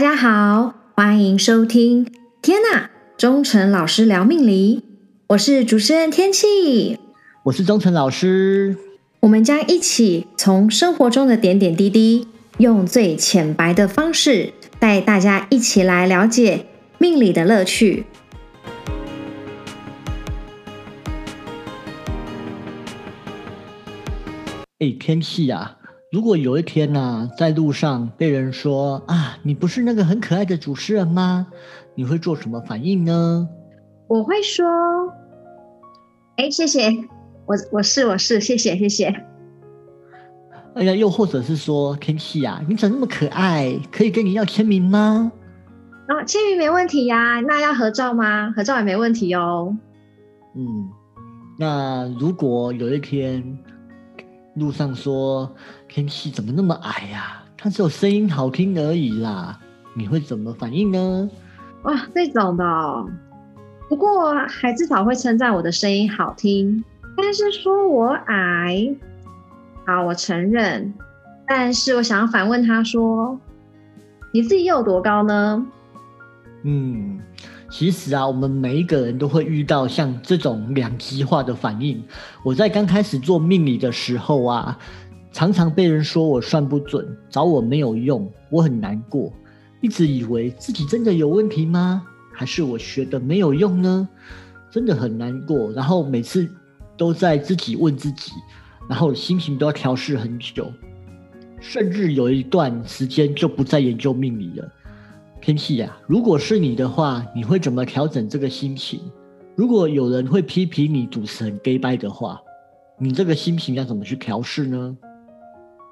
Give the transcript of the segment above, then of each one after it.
大家好，欢迎收听。天呐，忠诚老师聊命理，我是主持人天气，我是忠诚老师。我们将一起从生活中的点点滴滴，用最浅白的方式，带大家一起来了解命理的乐趣。哎，天气啊！如果有一天呢，在路上被人说啊，你不是那个很可爱的主持人吗？你会做什么反应呢？我会说，哎，谢谢，我我是我是，谢谢谢谢。哎呀，又或者是说，天气啊，你怎么那么可爱？可以跟你要签名吗？啊，签名没问题呀。那要合照吗？合照也没问题哦。嗯，那如果有一天。路上说天气怎么那么矮呀？他只有声音好听而已啦，你会怎么反应呢？哇，这种的，不过还至少会称赞我的声音好听。但是说我矮，好，我承认。但是我想要反问他说，你自己有多高呢？嗯。其实啊，我们每一个人都会遇到像这种两极化的反应。我在刚开始做命理的时候啊，常常被人说我算不准，找我没有用，我很难过，一直以为自己真的有问题吗？还是我学的没有用呢？真的很难过，然后每次都在自己问自己，然后心情都要调试很久，甚至有一段时间就不再研究命理了。天气呀，如果是你的话，你会怎么调整这个心情？如果有人会批评你主持很 gay 掰的话，你这个心情要怎么去调试呢？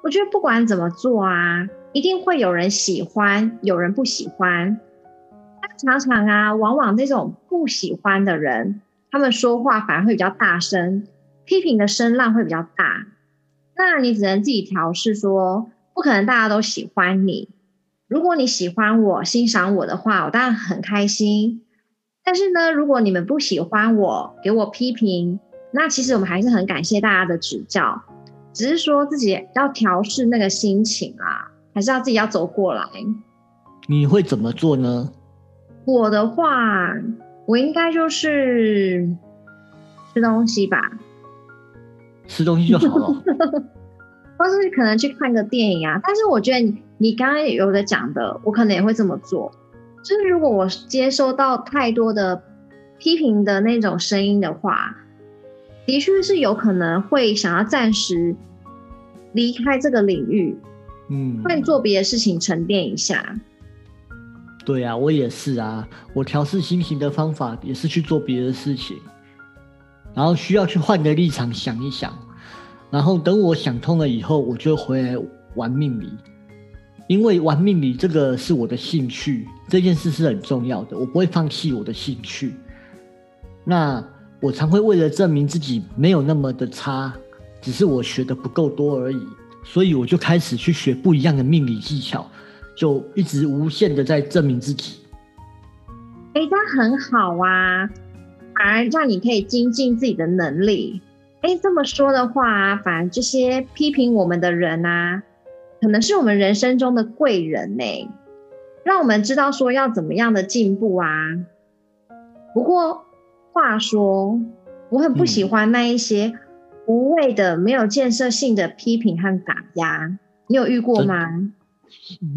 我觉得不管怎么做啊，一定会有人喜欢，有人不喜欢。常常啊，往往这种不喜欢的人，他们说话反而会比较大声，批评的声浪会比较大。那你只能自己调试，说不可能大家都喜欢你。如果你喜欢我、欣赏我的话，我当然很开心。但是呢，如果你们不喜欢我，给我批评，那其实我们还是很感谢大家的指教。只是说自己要调试那个心情啊，还是要自己要走过来。你会怎么做呢？我的话，我应该就是吃东西吧。吃东西就好了。或是可能去看个电影啊，但是我觉得你你刚刚有的讲的，我可能也会这么做。就是如果我接收到太多的批评的那种声音的话，的确是有可能会想要暂时离开这个领域，嗯，换做别的事情沉淀一下。对啊，我也是啊，我调试心情的方法也是去做别的事情，然后需要去换个立场想一想。然后等我想通了以后，我就回来玩命理，因为玩命理这个是我的兴趣，这件事是很重要的，我不会放弃我的兴趣。那我常会为了证明自己没有那么的差，只是我学的不够多而已，所以我就开始去学不一样的命理技巧，就一直无限的在证明自己。哎，这很好啊，反而让你可以精进自己的能力。哎，这么说的话，反而这些批评我们的人啊，可能是我们人生中的贵人呢，让我们知道说要怎么样的进步啊。不过话说，我很不喜欢那一些无谓的、没有建设性的批评和打压。你有遇过吗？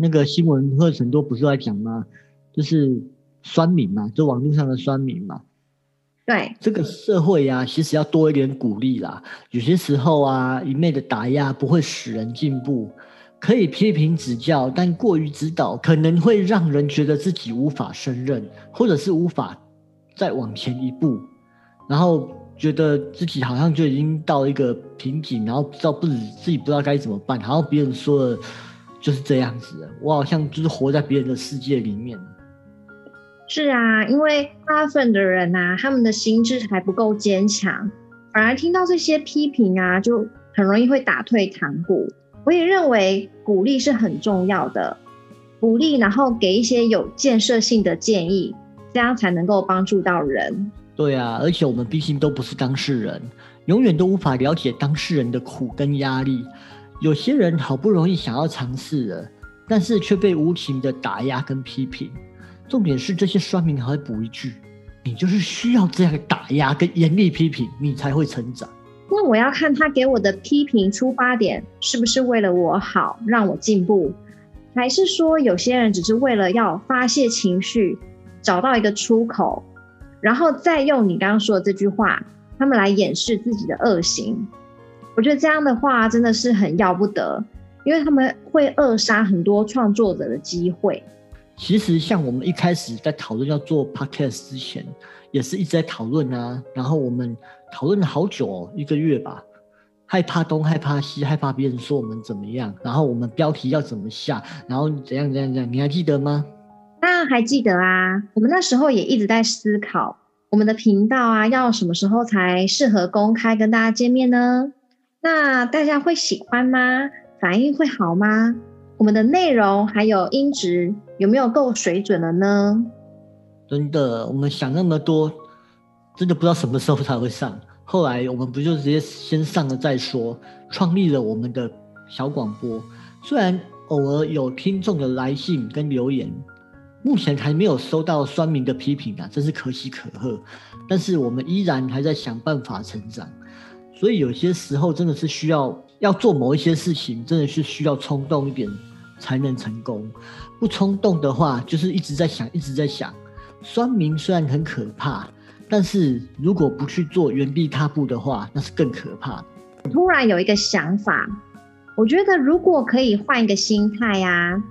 那个新闻或者很多不是在讲吗？就是酸民嘛，就网络上的酸民嘛。对这个社会呀，其实要多一点鼓励啦。有些时候啊，一昧的打压不会使人进步。可以批评指教，但过于指导可能会让人觉得自己无法胜任，或者是无法再往前一步，然后觉得自己好像就已经到一个瓶颈，然后不知道不自己不知道该怎么办，然后别人说的就是这样子，我好像就是活在别人的世界里面。是啊，因为大部分的人呐，他们的心智还不够坚强，反而听到这些批评啊，就很容易会打退堂鼓。我也认为鼓励是很重要的，鼓励然后给一些有建设性的建议，这样才能够帮助到人。对啊，而且我们毕竟都不是当事人，永远都无法了解当事人的苦跟压力。有些人好不容易想要尝试了，但是却被无情的打压跟批评。重点是这些酸民还会补一句：“你就是需要这样打压跟严厉批评，你才会成长。”那我要看他给我的批评出发点是不是为了我好，让我进步，还是说有些人只是为了要发泄情绪，找到一个出口，然后再用你刚刚说的这句话，他们来掩饰自己的恶行。我觉得这样的话真的是很要不得，因为他们会扼杀很多创作者的机会。其实，像我们一开始在讨论要做 podcast 之前，也是一直在讨论啊。然后我们讨论了好久哦，一个月吧，害怕东害怕西，害怕别人说我们怎么样。然后我们标题要怎么下，然后怎样怎样怎样，你还记得吗？那还记得啊。我们那时候也一直在思考，我们的频道啊，要什么时候才适合公开跟大家见面呢？那大家会喜欢吗？反应会好吗？我们的内容还有音质有没有够水准了呢？真的，我们想那么多，真的不知道什么时候才会上。后来我们不就直接先上了再说，创立了我们的小广播。虽然偶尔有听众的来信跟留言，目前还没有收到酸民的批评啊，真是可喜可贺。但是我们依然还在想办法成长，所以有些时候真的是需要要做某一些事情，真的是需要冲动一点。才能成功，不冲动的话，就是一直在想，一直在想。酸民虽然很可怕，但是如果不去做，原地踏步的话，那是更可怕的。突然有一个想法，我觉得如果可以换一个心态呀，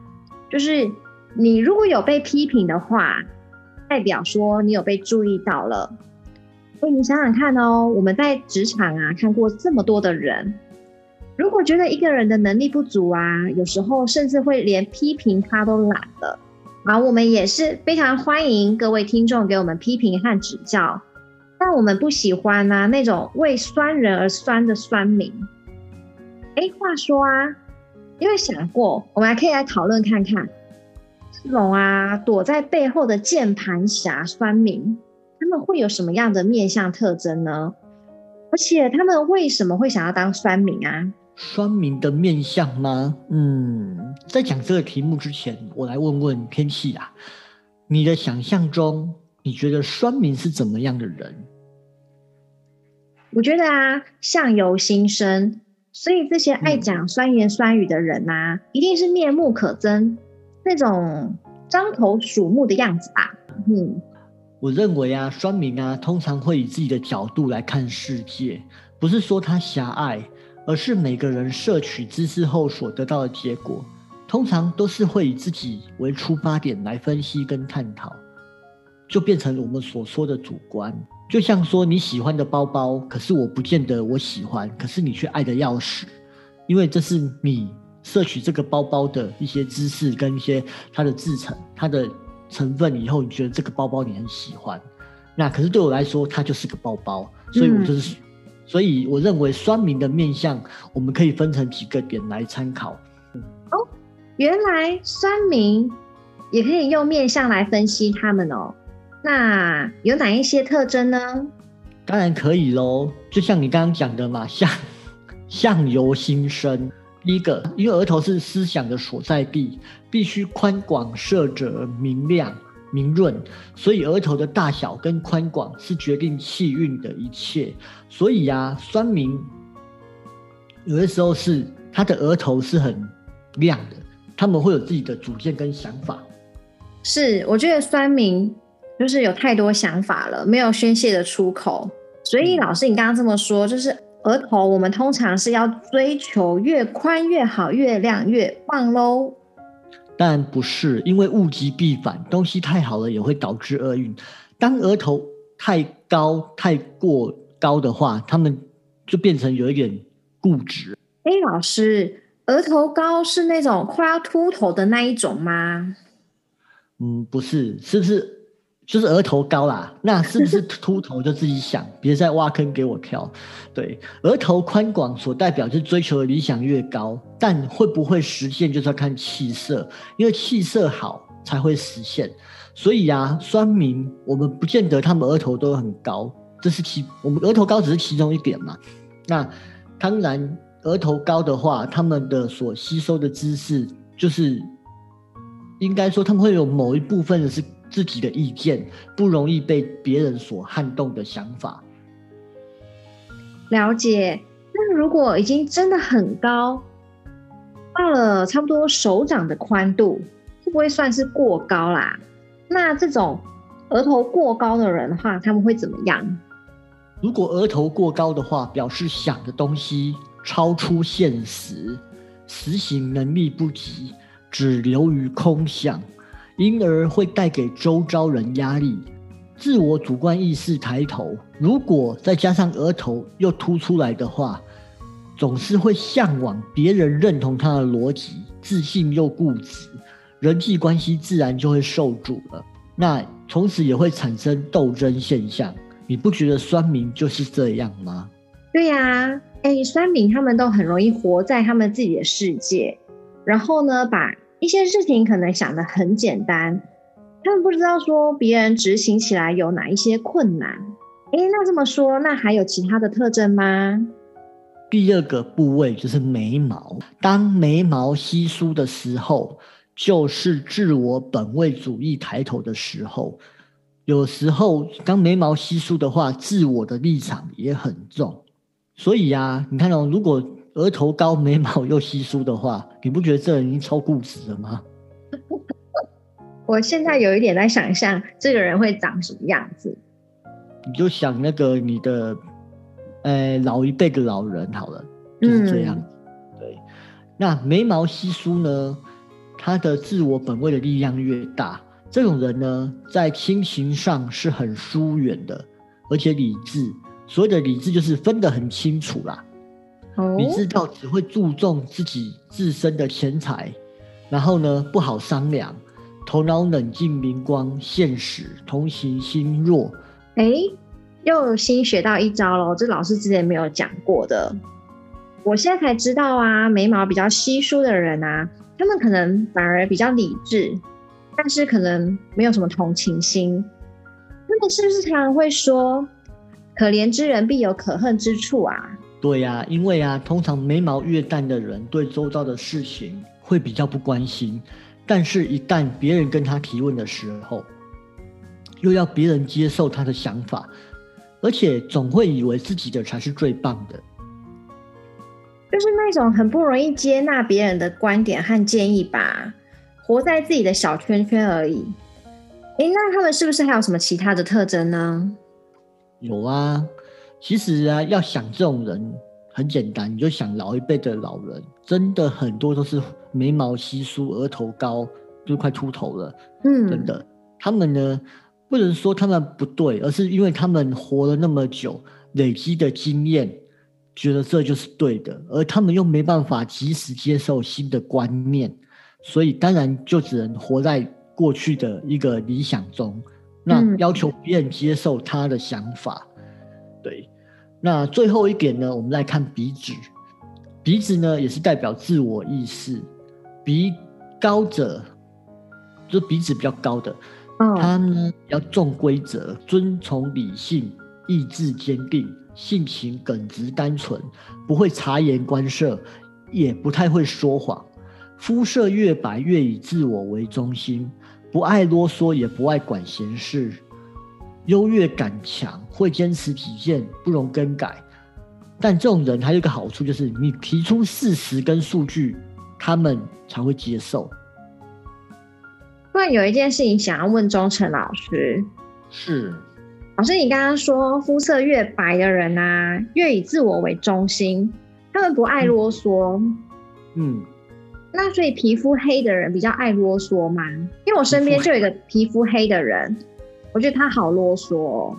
就是你如果有被批评的话，代表说你有被注意到了。所以你想想看哦，我们在职场啊看过这么多的人。如果觉得一个人的能力不足啊，有时候甚至会连批评他都懒了。啊，我们也是非常欢迎各位听众给我们批评和指教，但我们不喜欢呢那种为酸人而酸的酸民。哎，话说啊，因为想过，我们还可以来讨论看看，这种啊躲在背后的键盘侠酸民，他们会有什么样的面相特征呢？而且他们为什么会想要当酸民啊？酸民的面相吗？嗯，在讲这个题目之前，我来问问天气啊，你的想象中，你觉得酸民是怎么样的人？我觉得啊，相由心生，所以这些爱讲酸言酸语的人啊，一定是面目可憎，那种张头鼠目的样子吧？嗯，我认为啊，酸民啊，通常会以自己的角度来看世界，不是说他狭隘。而是每个人摄取知识后所得到的结果，通常都是会以自己为出发点来分析跟探讨，就变成我们所说的主观。就像说你喜欢的包包，可是我不见得我喜欢，可是你却爱的要死，因为这是你摄取这个包包的一些知识跟一些它的制成、它的成分以后，你觉得这个包包你很喜欢，那可是对我来说，它就是个包包，所以我就是。所以我认为酸民的面相，我们可以分成几个点来参考。哦，原来酸民也可以用面相来分析他们哦。那有哪一些特征呢？当然可以喽，就像你刚刚讲的嘛，相相由心生。第一个，因为额头是思想的所在地，必须宽广、色泽明亮。明润，所以额头的大小跟宽广是决定气运的一切。所以呀，酸明有的时候是他的额头是很亮的，他们会有自己的主见跟想法。是，我觉得酸明就是有太多想法了，没有宣泄的出口。所以老师，你刚刚这么说，就是额头我们通常是要追求越宽越好，越亮越棒喽。但不是，因为物极必反，东西太好了也会导致厄运。当额头太高、太过高的话，他们就变成有一点固执。哎，老师，额头高是那种快要秃头的那一种吗？嗯，不是，是不是？就是额头高啦，那是不是秃头就自己想，别再挖坑给我跳。对，额头宽广所代表就是追求的理想越高，但会不会实现就是要看气色，因为气色好才会实现。所以啊，酸民我们不见得他们额头都很高，这是其我们额头高只是其中一点嘛。那当然，额头高的话，他们的所吸收的知识就是应该说他们会有某一部分的是自己的意见，不容易被别人所撼动的想法。了解。那如果已经真的很高，到了差不多手掌的宽度，会不会算是过高啦？那这种额头过高的人的话，他们会怎么样？如果额头过高的话，表示想的东西超出现实，实行能力不及，只留于空想，因而会带给周遭人压力。自我主观意识抬头，如果再加上额头又凸出来的话，总是会向往别人认同他的逻辑，自信又固执，人际关系自然就会受阻了。那从此也会产生斗争现象。你不觉得酸民就是这样吗？对呀，哎，酸民他们都很容易活在他们自己的世界，然后呢，把一些事情可能想得很简单，他们不知道说别人执行起来有哪一些困难。哎，那这么说，那还有其他的特征吗？第二个部位就是眉毛，当眉毛稀疏的时候，就是自我本位主义抬头的时候。有时候，当眉毛稀疏的话，自我的立场也很重。所以呀，你看哦，如果额头高、眉毛又稀疏的话，你不觉得这人已经超固执了吗？我现在有一点在想象这个人会长什么样子。你就想那个你的，呃，老一辈的老人好了，就是这样。对，那眉毛稀疏呢，他的自我本位的力量越大。这种人呢，在亲情上是很疏远的，而且理智。所谓的理智，就是分得很清楚啦。理智到只会注重自己自身的钱财，然后呢，不好商量，头脑冷静明光，现实，同情心弱。哎，又新学到一招喽！这老师之前没有讲过的，我现在才知道啊。眉毛比较稀疏的人啊，他们可能反而比较理智。但是可能没有什么同情心，他们是不是常常会说“可怜之人必有可恨之处”啊？对呀，因为啊，通常眉毛越淡的人，对周遭的事情会比较不关心，但是一旦别人跟他提问的时候，又要别人接受他的想法，而且总会以为自己的才是最棒的，就是那种很不容易接纳别人的观点和建议吧。活在自己的小圈圈而已。诶，那他们是不是还有什么其他的特征呢？有啊，其实啊，要想这种人很简单，你就想老一辈的老人，真的很多都是眉毛稀疏、额头高，就快秃头了。嗯，真的，他们呢，不能说他们不对，而是因为他们活了那么久，累积的经验，觉得这就是对的，而他们又没办法及时接受新的观念。所以当然就只能活在过去的一个理想中，那要求别人接受他的想法。对，那最后一点呢，我们来看鼻子。鼻子呢也是代表自我意识，鼻高者，就鼻子比较高的，他呢要重规则，遵从理性，意志坚定，性情耿直单纯，不会察言观色，也不太会说谎。肤色越白，越以自我为中心，不爱啰嗦，也不爱管闲事，优越感强，会坚持己见，不容更改。但这种人还有一个好处，就是你提出事实跟数据，他们才会接受。不然有一件事情想要问钟诚老师，是老师，你刚刚说肤色越白的人啊，越以自我为中心，他们不爱啰嗦，嗯。那所以皮肤黑的人比较爱啰嗦吗？因为我身边就有一个皮肤黑的人，我觉得他好啰嗦。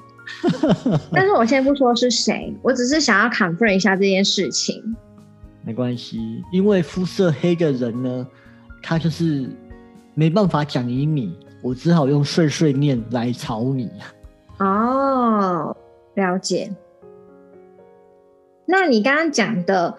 但是我先不说是谁，我只是想要 confirm 一下这件事情。没关系，因为肤色黑的人呢，他就是没办法讲赢你，我只好用碎碎念来吵你。哦，了解。那你刚刚讲的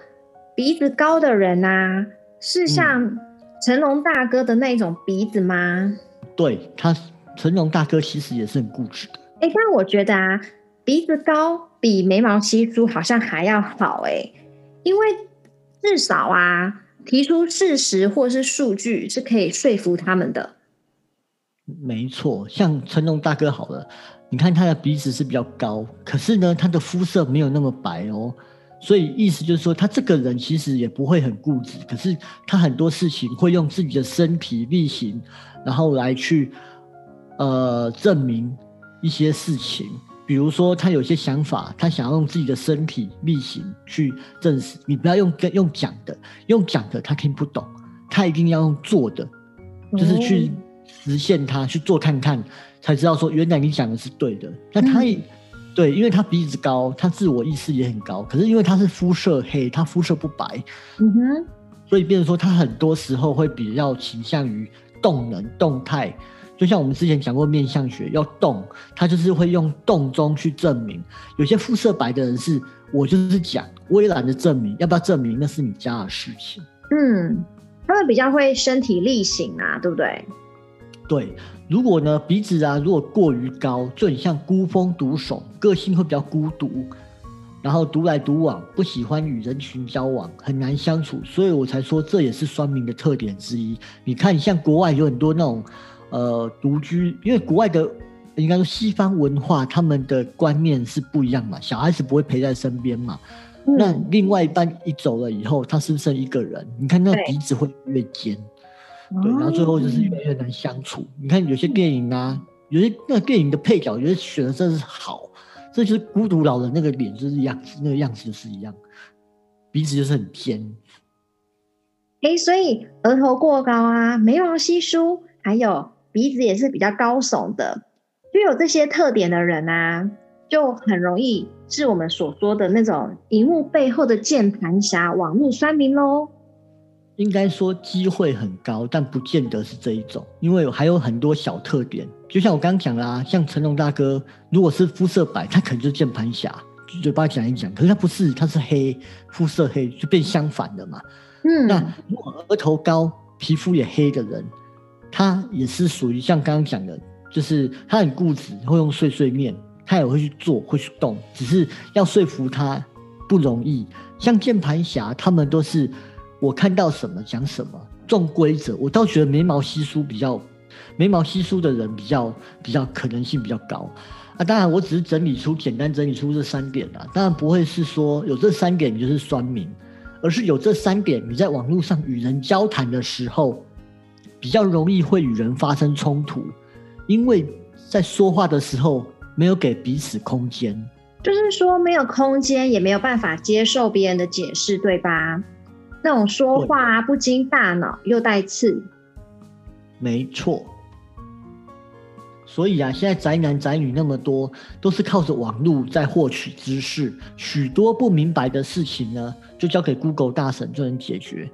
鼻子高的人啊？是像成龙大哥的那种鼻子吗？对他，成龙大哥其实也是很固执的。哎，但我觉得啊，鼻子高比眉毛稀疏好像还要好哎，因为至少啊，提出事实或是数据是可以说服他们的。没错，像成龙大哥好了，你看他的鼻子是比较高，可是呢，他的肤色没有那么白哦，所以意思就是说，他这个人其实也不会很固执，可是他很多事情会用自己的身体力行，然后来去呃证明一些事情。比如说，他有些想法，他想要用自己的身体力行去证实。你不要用跟用讲的，用讲的他听不懂，他一定要用做的，就是去实现他去做看看，才知道说原来你讲的是对的。那他也对，因为他鼻子高，他自我意识也很高。可是因为他是肤色黑，他肤色不白，嗯哼，所以变成说他很多时候会比较倾向于动能、动态。就像我们之前讲过面相学要动，他就是会用动中去证明。有些肤色白的人是，我就是讲，我也懒得证明，要不要证明那是你家的事情。嗯，他们比较会身体力行啊，对不对？对，如果呢鼻子啊如果过于高，就很像孤峰独守，个性会比较孤独，然后独来独往，不喜欢与人群交往，很难相处，所以我才说这也是酸民的特点之一。你看，像国外有很多那种。呃，独居，因为国外的应该说西方文化，他们的观念是不一样嘛。小孩子不会陪在身边嘛，那另外一半一走了以后，他是不是剩一个人？你看那鼻子会越尖，对，然后最后就是越来越难相处。你看有些电影啊，有些那个电影的配角，有些选的真的是好，这就是孤独老人那个脸就是样子，那个样子就是一样，鼻子就是很尖。哎，所以额头过高啊，眉毛稀疏，还有。鼻子也是比较高耸的，具有这些特点的人啊，就很容易是我们所说的那种荧幕背后的键盘侠、网络酸民喽。应该说机会很高，但不见得是这一种，因为还有很多小特点。就像我刚刚讲啦，像成龙大哥，如果是肤色白，他可能就是键盘侠，嘴巴讲一讲。可是他不是，他是黑，肤色黑就变相反的嘛。嗯，那如果额头高、皮肤也黑的人。他也是属于像刚刚讲的，就是他很固执，会用碎碎念，他也会去做，会去动，只是要说服他不容易。像键盘侠，他们都是我看到什么讲什么，重规则。我倒觉得眉毛稀疏比较，眉毛稀疏的人比较比较可能性比较高啊。当然，我只是整理出简单整理出这三点啊，当然不会是说有这三点你就是酸民，而是有这三点你在网络上与人交谈的时候。比较容易会与人发生冲突，因为在说话的时候没有给彼此空间，就是说没有空间，也没有办法接受别人的解释，对吧？那种说话不经大脑又带刺，没错。所以啊，现在宅男宅女那么多，都是靠着网络在获取知识，许多不明白的事情呢，就交给 Google 大神就能解决，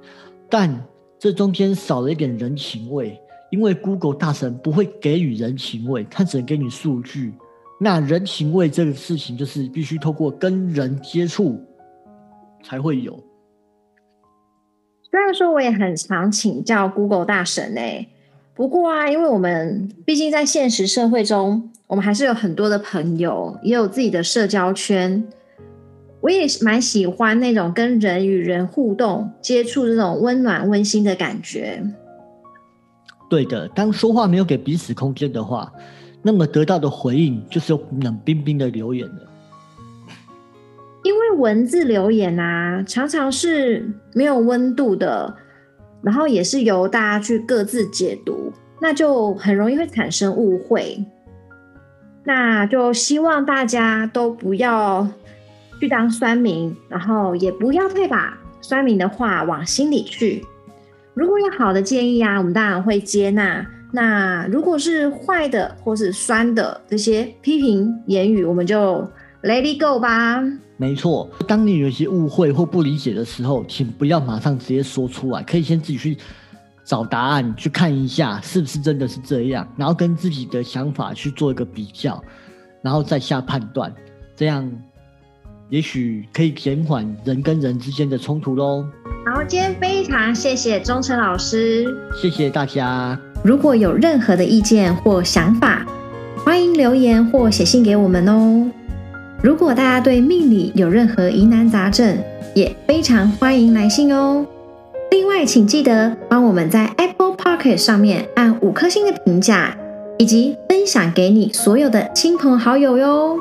但。这中间少了一点人情味，因为 Google 大神不会给予人情味，他只能给你数据。那人情味这个事情，就是必须透过跟人接触才会有。虽然说我也很常请教 Google 大神哎，不过啊，因为我们毕竟在现实社会中，我们还是有很多的朋友，也有自己的社交圈。我也蛮喜欢那种跟人与人互动、接触这种温暖温馨的感觉。对的，当说话没有给彼此空间的话，那么得到的回应就是冷冰冰的留言了。因为文字留言啊，常常是没有温度的，然后也是由大家去各自解读，那就很容易会产生误会。那就希望大家都不要。去当酸民，然后也不要太把酸民的话往心里去。如果有好的建议啊，我们当然会接纳。那如果是坏的或是酸的这些批评言语，我们就 let it go 吧。没错，当你有些误会或不理解的时候，请不要马上直接说出来，可以先自己去找答案，去看一下是不是真的是这样，然后跟自己的想法去做一个比较，然后再下判断，这样。也许可以减缓人跟人之间的冲突喽。好，今天非常谢谢忠诚老师，谢谢大家。如果有任何的意见或想法，欢迎留言或写信给我们哦。如果大家对命理有任何疑难杂症，也非常欢迎来信哦。另外，请记得帮我们在 Apple Pocket 上面按五颗星的评价，以及分享给你所有的亲朋好友哟。